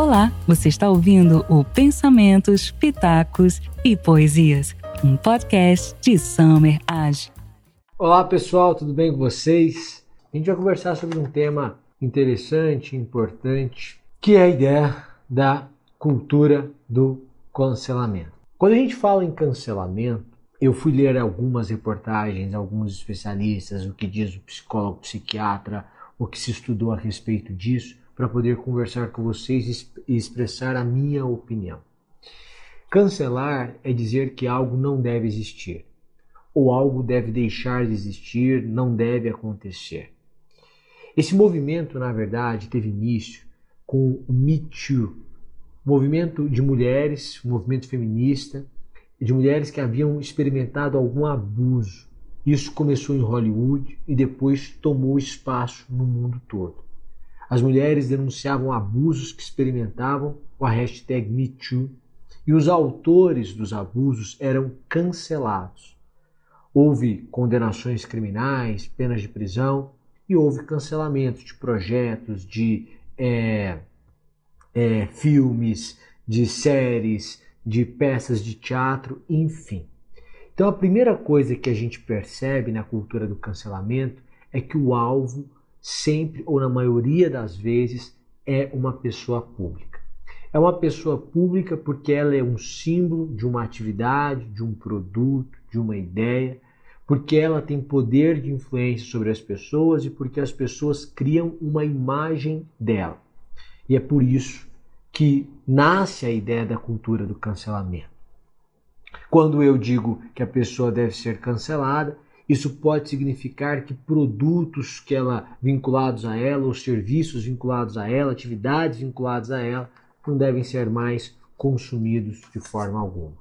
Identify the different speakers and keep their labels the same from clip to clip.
Speaker 1: Olá, você está ouvindo o Pensamentos, Pitacos e Poesias, um podcast de Summer Age.
Speaker 2: Olá pessoal, tudo bem com vocês? A gente vai conversar sobre um tema interessante, importante, que é a ideia da cultura do cancelamento. Quando a gente fala em cancelamento, eu fui ler algumas reportagens, alguns especialistas, o que diz o psicólogo, o psiquiatra, o que se estudou a respeito disso, para poder conversar com vocês e expressar a minha opinião. Cancelar é dizer que algo não deve existir, ou algo deve deixar de existir, não deve acontecer. Esse movimento, na verdade, teve início com o Me Too, movimento de mulheres, movimento feminista, de mulheres que haviam experimentado algum abuso. Isso começou em Hollywood e depois tomou espaço no mundo todo. As mulheres denunciavam abusos que experimentavam com a hashtag MeToo e os autores dos abusos eram cancelados. Houve condenações criminais, penas de prisão e houve cancelamento de projetos, de é, é, filmes, de séries, de peças de teatro, enfim. Então a primeira coisa que a gente percebe na cultura do cancelamento é que o alvo sempre ou na maioria das vezes é uma pessoa pública. É uma pessoa pública porque ela é um símbolo de uma atividade, de um produto, de uma ideia, porque ela tem poder de influência sobre as pessoas e porque as pessoas criam uma imagem dela. E é por isso que nasce a ideia da cultura do cancelamento. Quando eu digo que a pessoa deve ser cancelada, isso pode significar que produtos que ela vinculados a ela, ou serviços vinculados a ela, atividades vinculadas a ela, não devem ser mais consumidos de forma alguma.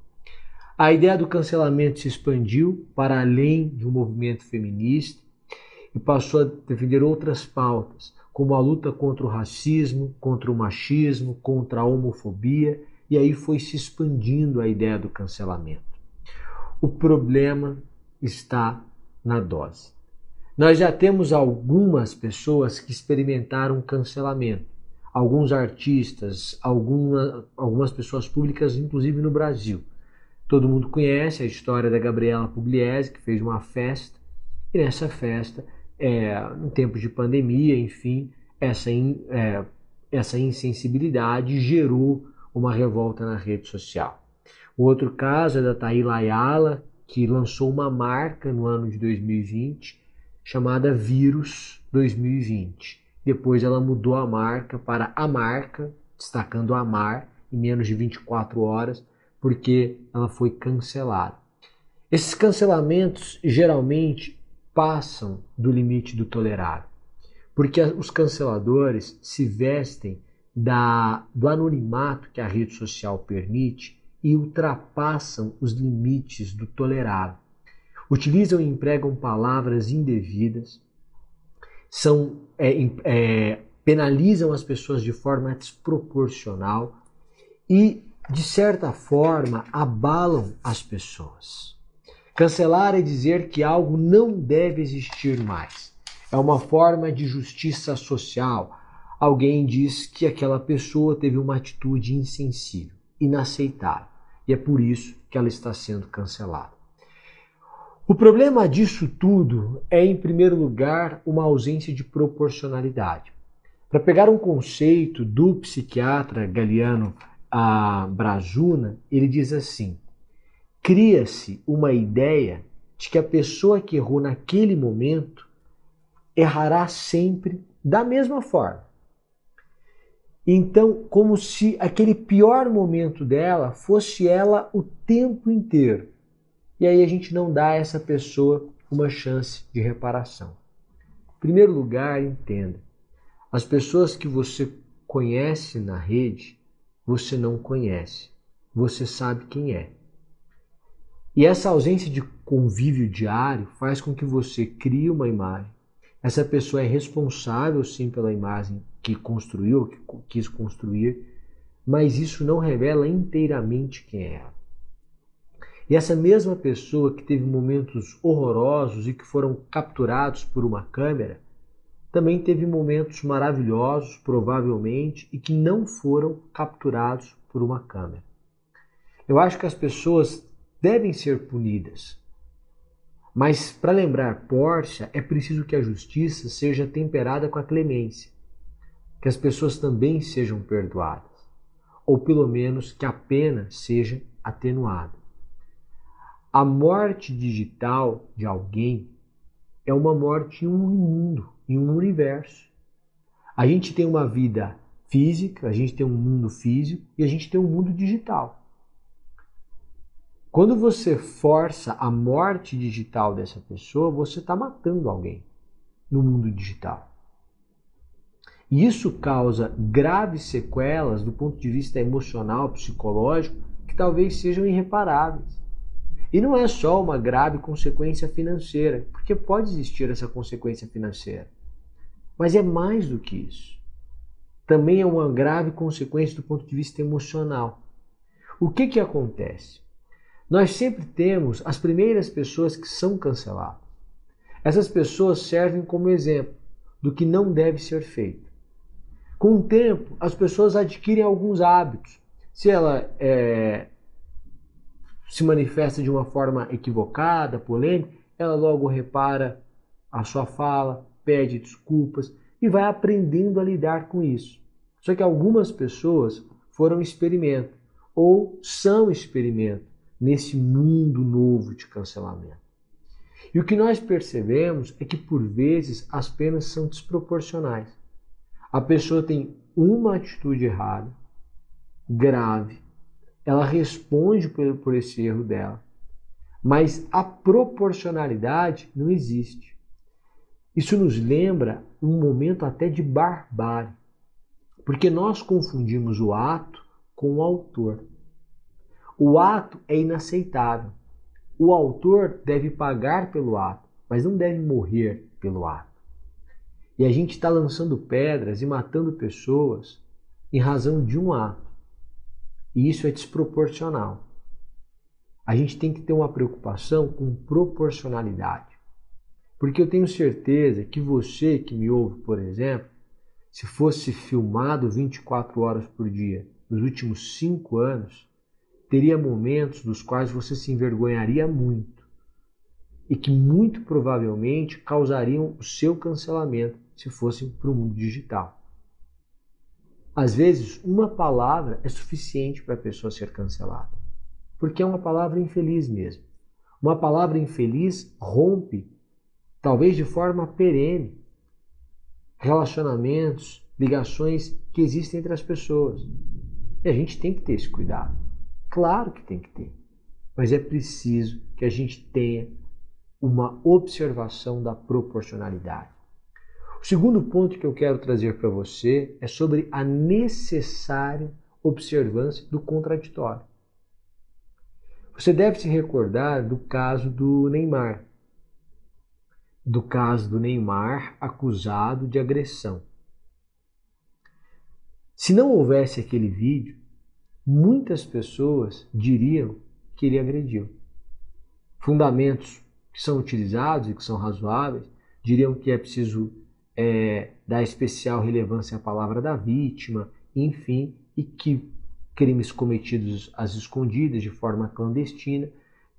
Speaker 2: A ideia do cancelamento se expandiu para além de um movimento feminista e passou a defender outras pautas, como a luta contra o racismo, contra o machismo, contra a homofobia, e aí foi se expandindo a ideia do cancelamento. O problema está na dose. Nós já temos algumas pessoas que experimentaram cancelamento. Alguns artistas, alguma, algumas pessoas públicas, inclusive no Brasil. Todo mundo conhece a história da Gabriela Pugliese, que fez uma festa, e nessa festa, é, em tempos de pandemia, enfim, essa, in, é, essa insensibilidade gerou uma revolta na rede social. O outro caso é da Taíla Ayala, que lançou uma marca no ano de 2020 chamada Vírus 2020. Depois ela mudou a marca para a marca, destacando Amar em menos de 24 horas, porque ela foi cancelada. Esses cancelamentos geralmente passam do limite do tolerável, porque os canceladores se vestem da, do anonimato que a rede social permite e ultrapassam os limites do tolerável. Utilizam e empregam palavras indevidas, são, é, é, penalizam as pessoas de forma desproporcional e, de certa forma, abalam as pessoas. Cancelar é dizer que algo não deve existir mais. É uma forma de justiça social. Alguém diz que aquela pessoa teve uma atitude insensível inaceitável. E é por isso que ela está sendo cancelada. O problema disso tudo é, em primeiro lugar, uma ausência de proporcionalidade. Para pegar um conceito do psiquiatra Galiano a Brazuna, ele diz assim: cria-se uma ideia de que a pessoa que errou naquele momento errará sempre da mesma forma. Então, como se aquele pior momento dela fosse ela o tempo inteiro. E aí a gente não dá a essa pessoa uma chance de reparação. Em primeiro lugar, entenda: as pessoas que você conhece na rede, você não conhece. Você sabe quem é. E essa ausência de convívio diário faz com que você crie uma imagem. Essa pessoa é responsável sim pela imagem que construiu, que quis construir, mas isso não revela inteiramente quem é. E essa mesma pessoa que teve momentos horrorosos e que foram capturados por uma câmera, também teve momentos maravilhosos, provavelmente, e que não foram capturados por uma câmera. Eu acho que as pessoas devem ser punidas. Mas para lembrar Porsche, é preciso que a justiça seja temperada com a clemência, que as pessoas também sejam perdoadas, ou pelo menos que a pena seja atenuada. A morte digital de alguém é uma morte em um mundo, em um universo. A gente tem uma vida física, a gente tem um mundo físico e a gente tem um mundo digital. Quando você força a morte digital dessa pessoa, você está matando alguém no mundo digital. E isso causa graves sequelas do ponto de vista emocional, psicológico, que talvez sejam irreparáveis. E não é só uma grave consequência financeira, porque pode existir essa consequência financeira. Mas é mais do que isso. Também é uma grave consequência do ponto de vista emocional. O que, que acontece? Nós sempre temos as primeiras pessoas que são canceladas. Essas pessoas servem como exemplo do que não deve ser feito. Com o tempo, as pessoas adquirem alguns hábitos. Se ela é, se manifesta de uma forma equivocada, polêmica, ela logo repara a sua fala, pede desculpas e vai aprendendo a lidar com isso. Só que algumas pessoas foram experimento ou são experimento nesse mundo novo de cancelamento. E o que nós percebemos é que por vezes as penas são desproporcionais. A pessoa tem uma atitude errada, grave, ela responde por, por esse erro dela, mas a proporcionalidade não existe. Isso nos lembra um momento até de barbárie, porque nós confundimos o ato com o autor. O ato é inaceitável. O autor deve pagar pelo ato, mas não deve morrer pelo ato. E a gente está lançando pedras e matando pessoas em razão de um ato. E isso é desproporcional. A gente tem que ter uma preocupação com proporcionalidade. Porque eu tenho certeza que você que me ouve, por exemplo, se fosse filmado 24 horas por dia nos últimos cinco anos, teria momentos dos quais você se envergonharia muito e que muito provavelmente causariam o seu cancelamento se fossem para o mundo digital. Às vezes, uma palavra é suficiente para a pessoa ser cancelada, porque é uma palavra infeliz mesmo. Uma palavra infeliz rompe, talvez de forma perene, relacionamentos, ligações que existem entre as pessoas. E a gente tem que ter esse cuidado. Claro que tem que ter, mas é preciso que a gente tenha uma observação da proporcionalidade. O segundo ponto que eu quero trazer para você é sobre a necessária observância do contraditório. Você deve se recordar do caso do Neymar. Do caso do Neymar acusado de agressão. Se não houvesse aquele vídeo, muitas pessoas diriam que ele agrediu. Fundamentos que são utilizados e que são razoáveis diriam que é preciso é, dar especial relevância à palavra da vítima, enfim, e que crimes cometidos às escondidas, de forma clandestina,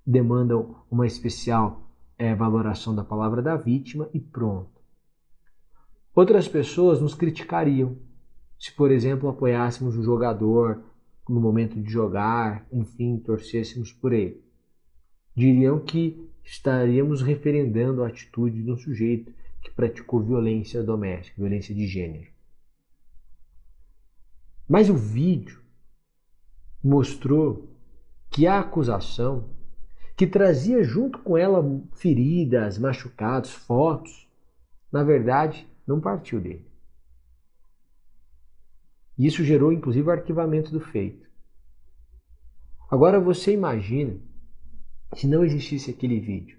Speaker 2: demandam uma especial é, valoração da palavra da vítima e pronto. Outras pessoas nos criticariam se, por exemplo, apoiássemos um jogador no momento de jogar, enfim, torcêssemos por ele. Diriam que estaríamos referendando a atitude de um sujeito que praticou violência doméstica, violência de gênero. Mas o vídeo mostrou que a acusação, que trazia junto com ela feridas, machucados, fotos, na verdade não partiu dele. Isso gerou inclusive o arquivamento do feito. Agora você imagina se não existisse aquele vídeo,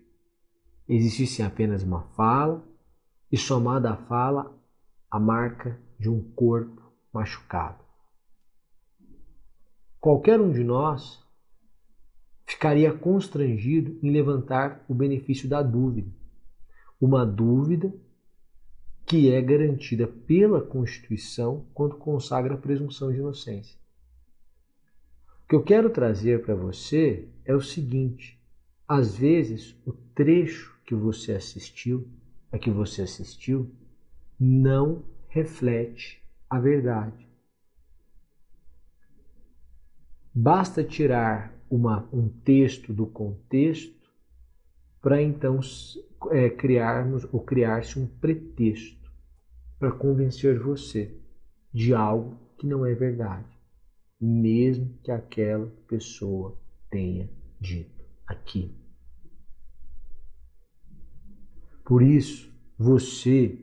Speaker 2: existisse apenas uma fala e somada à fala a marca de um corpo machucado. Qualquer um de nós ficaria constrangido em levantar o benefício da dúvida. Uma dúvida que é garantida pela Constituição quando consagra a presunção de inocência. O que eu quero trazer para você é o seguinte: às vezes o trecho que você assistiu, a que você assistiu, não reflete a verdade. Basta tirar uma, um texto do contexto para então é, criarmos ou criar-se um pretexto para convencer você de algo que não é verdade, mesmo que aquela pessoa tenha dito aqui. Por isso, você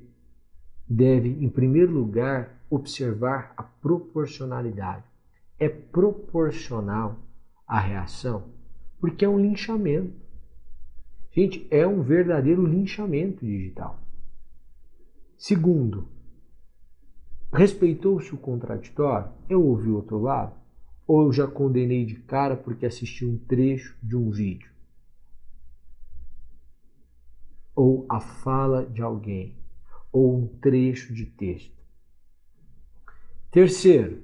Speaker 2: deve, em primeiro lugar, observar a proporcionalidade. É proporcional a reação, porque é um linchamento. Gente, é um verdadeiro linchamento digital. Segundo, respeitou-se o contraditório? Eu ouvi o outro lado? Ou eu já condenei de cara porque assisti um trecho de um vídeo? Ou a fala de alguém? Ou um trecho de texto? Terceiro,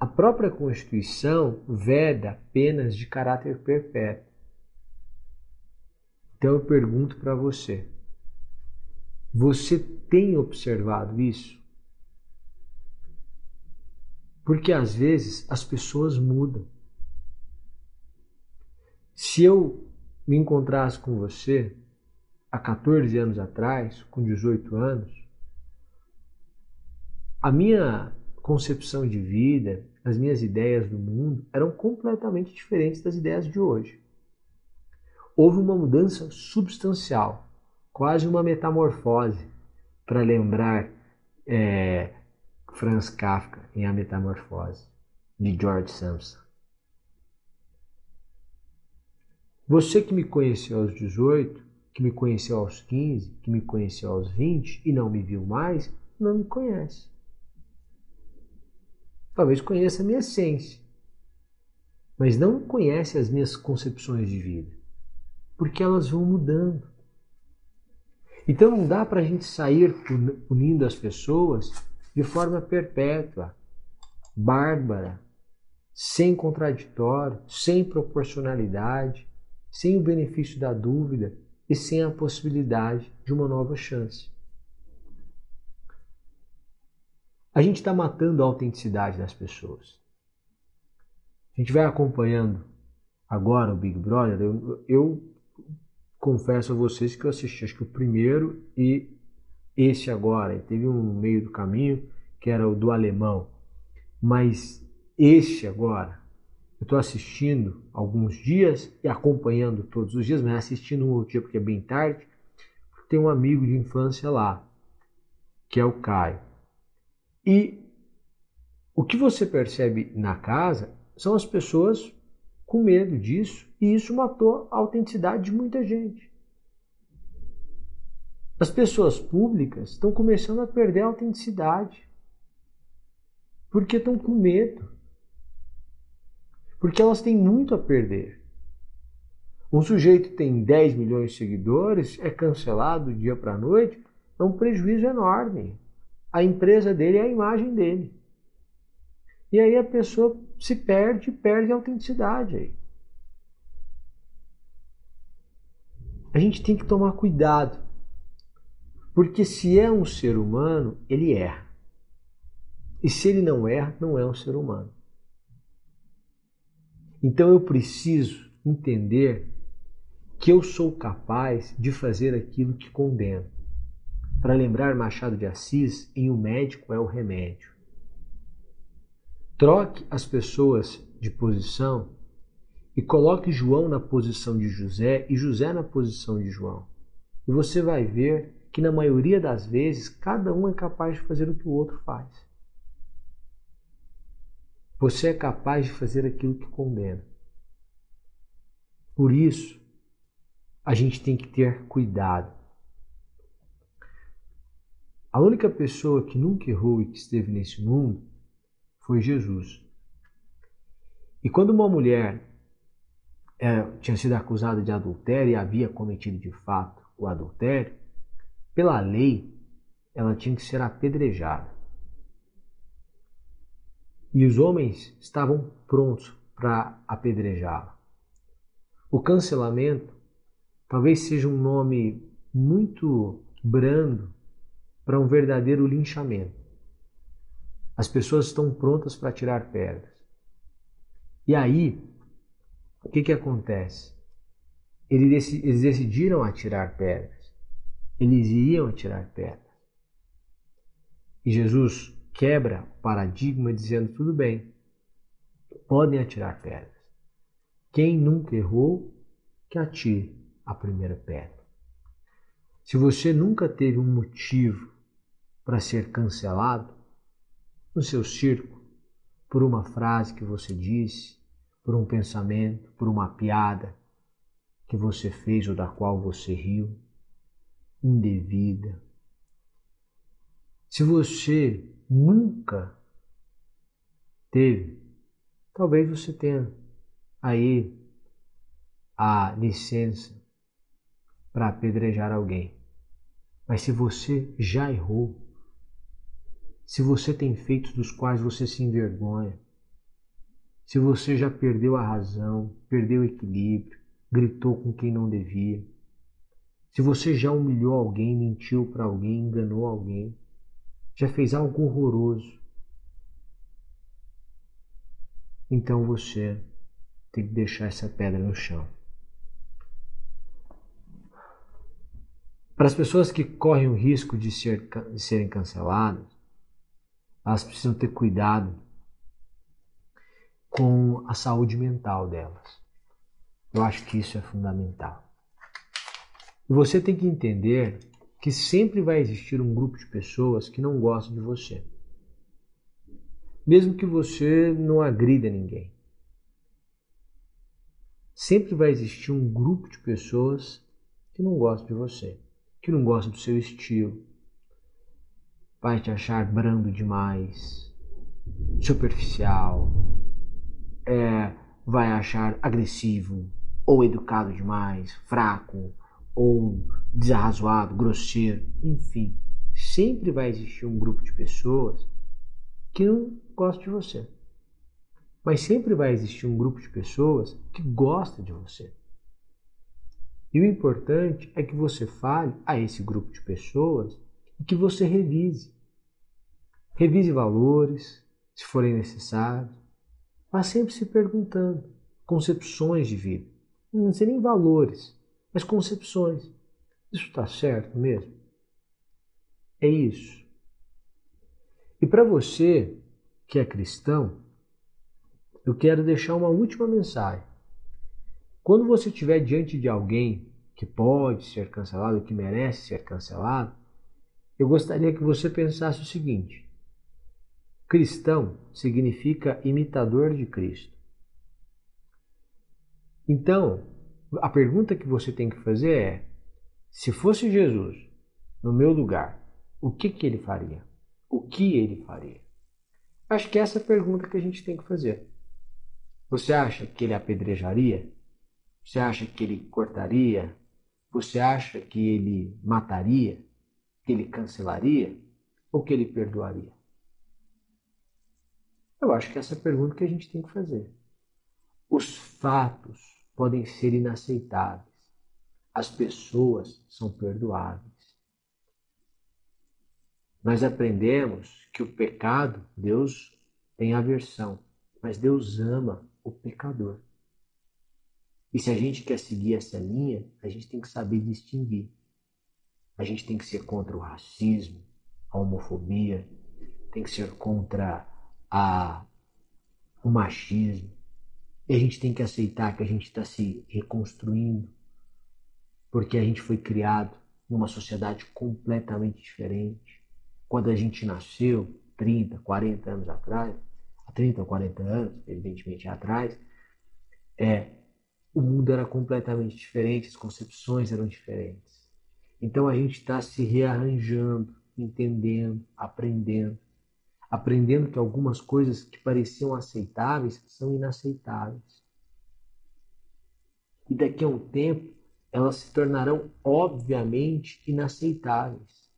Speaker 2: a própria Constituição veda penas de caráter perpétuo. Então eu pergunto para você: você tem observado isso? Porque às vezes as pessoas mudam. Se eu me encontrasse com você há 14 anos atrás, com 18 anos, a minha concepção de vida, as minhas ideias do mundo eram completamente diferentes das ideias de hoje. Houve uma mudança substancial, quase uma metamorfose, para lembrar é, Franz Kafka em A Metamorfose, de George Sampson. Você que me conheceu aos 18, que me conheceu aos 15, que me conheceu aos 20 e não me viu mais, não me conhece. Talvez conheça a minha essência, mas não conhece as minhas concepções de vida, porque elas vão mudando. Então não dá para a gente sair punindo as pessoas de forma perpétua, bárbara, sem contraditório, sem proporcionalidade, sem o benefício da dúvida e sem a possibilidade de uma nova chance. a gente está matando a autenticidade das pessoas. A gente vai acompanhando agora o Big Brother. Eu, eu confesso a vocês que eu assisti acho que o primeiro e esse agora. Teve um meio do caminho que era o do alemão. Mas este agora, eu estou assistindo alguns dias e acompanhando todos os dias, mas assistindo um outro dia porque é bem tarde. Tem um amigo de infância lá, que é o Caio. E o que você percebe na casa são as pessoas com medo disso, e isso matou a autenticidade de muita gente. As pessoas públicas estão começando a perder a autenticidade. Porque estão com medo. Porque elas têm muito a perder. Um sujeito que tem 10 milhões de seguidores, é cancelado do dia para noite, é um prejuízo enorme a empresa dele é a imagem dele. E aí a pessoa se perde, perde a autenticidade aí. A gente tem que tomar cuidado. Porque se é um ser humano, ele erra. E se ele não erra, não é um ser humano. Então eu preciso entender que eu sou capaz de fazer aquilo que condeno. Para lembrar Machado de Assis, em O Médico é o Remédio. Troque as pessoas de posição e coloque João na posição de José e José na posição de João. E você vai ver que, na maioria das vezes, cada um é capaz de fazer o que o outro faz. Você é capaz de fazer aquilo que condena. Por isso, a gente tem que ter cuidado. A única pessoa que nunca errou e que esteve nesse mundo foi Jesus. E quando uma mulher é, tinha sido acusada de adultério e havia cometido de fato o adultério, pela lei, ela tinha que ser apedrejada. E os homens estavam prontos para apedrejá-la. O cancelamento talvez seja um nome muito brando para um verdadeiro linchamento. As pessoas estão prontas para tirar pedras. E aí, o que, que acontece? Eles decidiram atirar pedras. Eles iam atirar pedras. E Jesus quebra paradigma dizendo: tudo bem, podem atirar pedras. Quem nunca errou, que atire a primeira pedra. Se você nunca teve um motivo para ser cancelado no seu circo por uma frase que você disse, por um pensamento, por uma piada que você fez ou da qual você riu, indevida. Se você nunca teve, talvez você tenha aí a licença para apedrejar alguém. Mas se você já errou, se você tem feitos dos quais você se envergonha, se você já perdeu a razão, perdeu o equilíbrio, gritou com quem não devia, se você já humilhou alguém, mentiu para alguém, enganou alguém, já fez algo horroroso, então você tem que deixar essa pedra no chão. Para as pessoas que correm o risco de, ser, de serem canceladas, elas precisam ter cuidado com a saúde mental delas. Eu acho que isso é fundamental. E você tem que entender que sempre vai existir um grupo de pessoas que não gostam de você. Mesmo que você não agrida ninguém. Sempre vai existir um grupo de pessoas que não gostam de você, que não gostam do seu estilo, vai te achar brando demais, superficial, é, vai achar agressivo ou educado demais, fraco ou desarrazoado, grosseiro, enfim, sempre vai existir um grupo de pessoas que não gosta de você. Mas sempre vai existir um grupo de pessoas que gosta de você. E o importante é que você fale a esse grupo de pessoas e que você revise. Revise valores, se forem necessários, mas sempre se perguntando concepções de vida. Não ser nem valores, mas concepções. Isso está certo mesmo? É isso. E para você que é cristão, eu quero deixar uma última mensagem. Quando você estiver diante de alguém que pode ser cancelado, que merece ser cancelado, eu gostaria que você pensasse o seguinte: Cristão significa imitador de Cristo. Então, a pergunta que você tem que fazer é: se fosse Jesus no meu lugar, o que, que ele faria? O que ele faria? Acho que essa é a pergunta que a gente tem que fazer. Você acha que ele apedrejaria? Você acha que ele cortaria? Você acha que ele mataria? Que ele cancelaria? Ou que ele perdoaria? Eu acho que essa é a pergunta que a gente tem que fazer. Os fatos podem ser inaceitáveis. As pessoas são perdoáveis. Nós aprendemos que o pecado, Deus tem aversão, mas Deus ama o pecador. E se a gente quer seguir essa linha, a gente tem que saber distinguir. A gente tem que ser contra o racismo, a homofobia, tem que ser contra a, o machismo. E a gente tem que aceitar que a gente está se reconstruindo, porque a gente foi criado numa sociedade completamente diferente. Quando a gente nasceu, 30, 40 anos atrás, há 30 ou 40 anos, evidentemente atrás, é, o mundo era completamente diferente, as concepções eram diferentes. Então a gente está se rearranjando, entendendo, aprendendo aprendendo que algumas coisas que pareciam aceitáveis são inaceitáveis. E daqui a um tempo elas se tornarão obviamente inaceitáveis.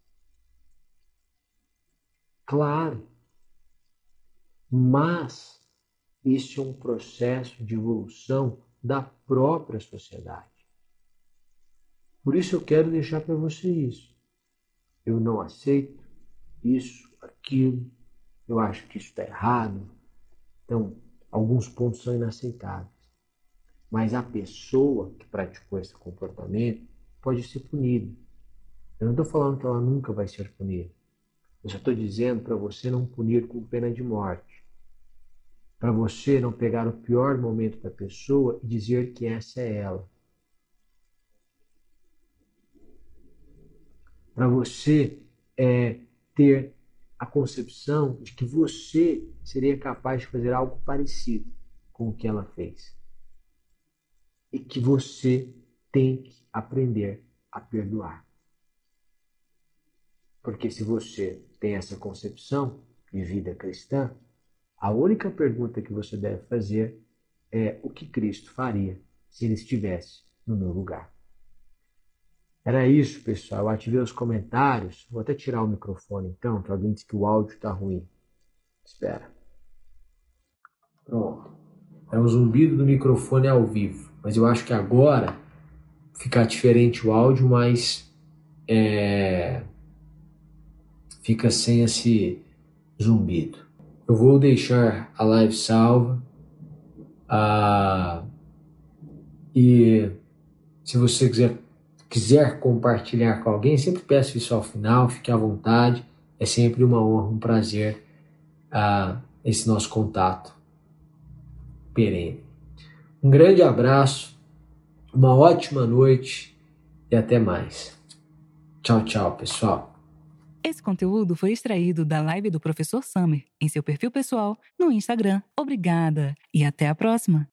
Speaker 2: Claro. Mas isso é um processo de evolução da própria sociedade. Por isso eu quero deixar para você isso. Eu não aceito isso, aquilo, eu acho que isso está errado. Então, alguns pontos são inaceitáveis. Mas a pessoa que praticou esse comportamento pode ser punida. Eu não estou falando que ela nunca vai ser punida. Eu só estou dizendo para você não punir com pena de morte. Para você não pegar o pior momento da pessoa e dizer que essa é ela. Para você é, ter a concepção de que você seria capaz de fazer algo parecido com o que ela fez. E que você tem que aprender a perdoar. Porque se você tem essa concepção de vida cristã, a única pergunta que você deve fazer é o que Cristo faria se ele estivesse no meu lugar. Era isso, pessoal. Eu ativei os comentários. Vou até tirar o microfone então, que alguém disse que o áudio está ruim. Espera. Pronto. É um zumbido do microfone ao vivo. Mas eu acho que agora fica diferente o áudio, mas é... fica sem esse zumbido. Eu vou deixar a live salva. Ah, e se você quiser quiser compartilhar com alguém, sempre peço isso ao final, fique à vontade. É sempre uma honra, um prazer uh, esse nosso contato perene. Um grande abraço, uma ótima noite e até mais. Tchau, tchau, pessoal.
Speaker 1: Esse conteúdo foi extraído da live do professor Summer em seu perfil pessoal no Instagram. Obrigada e até a próxima.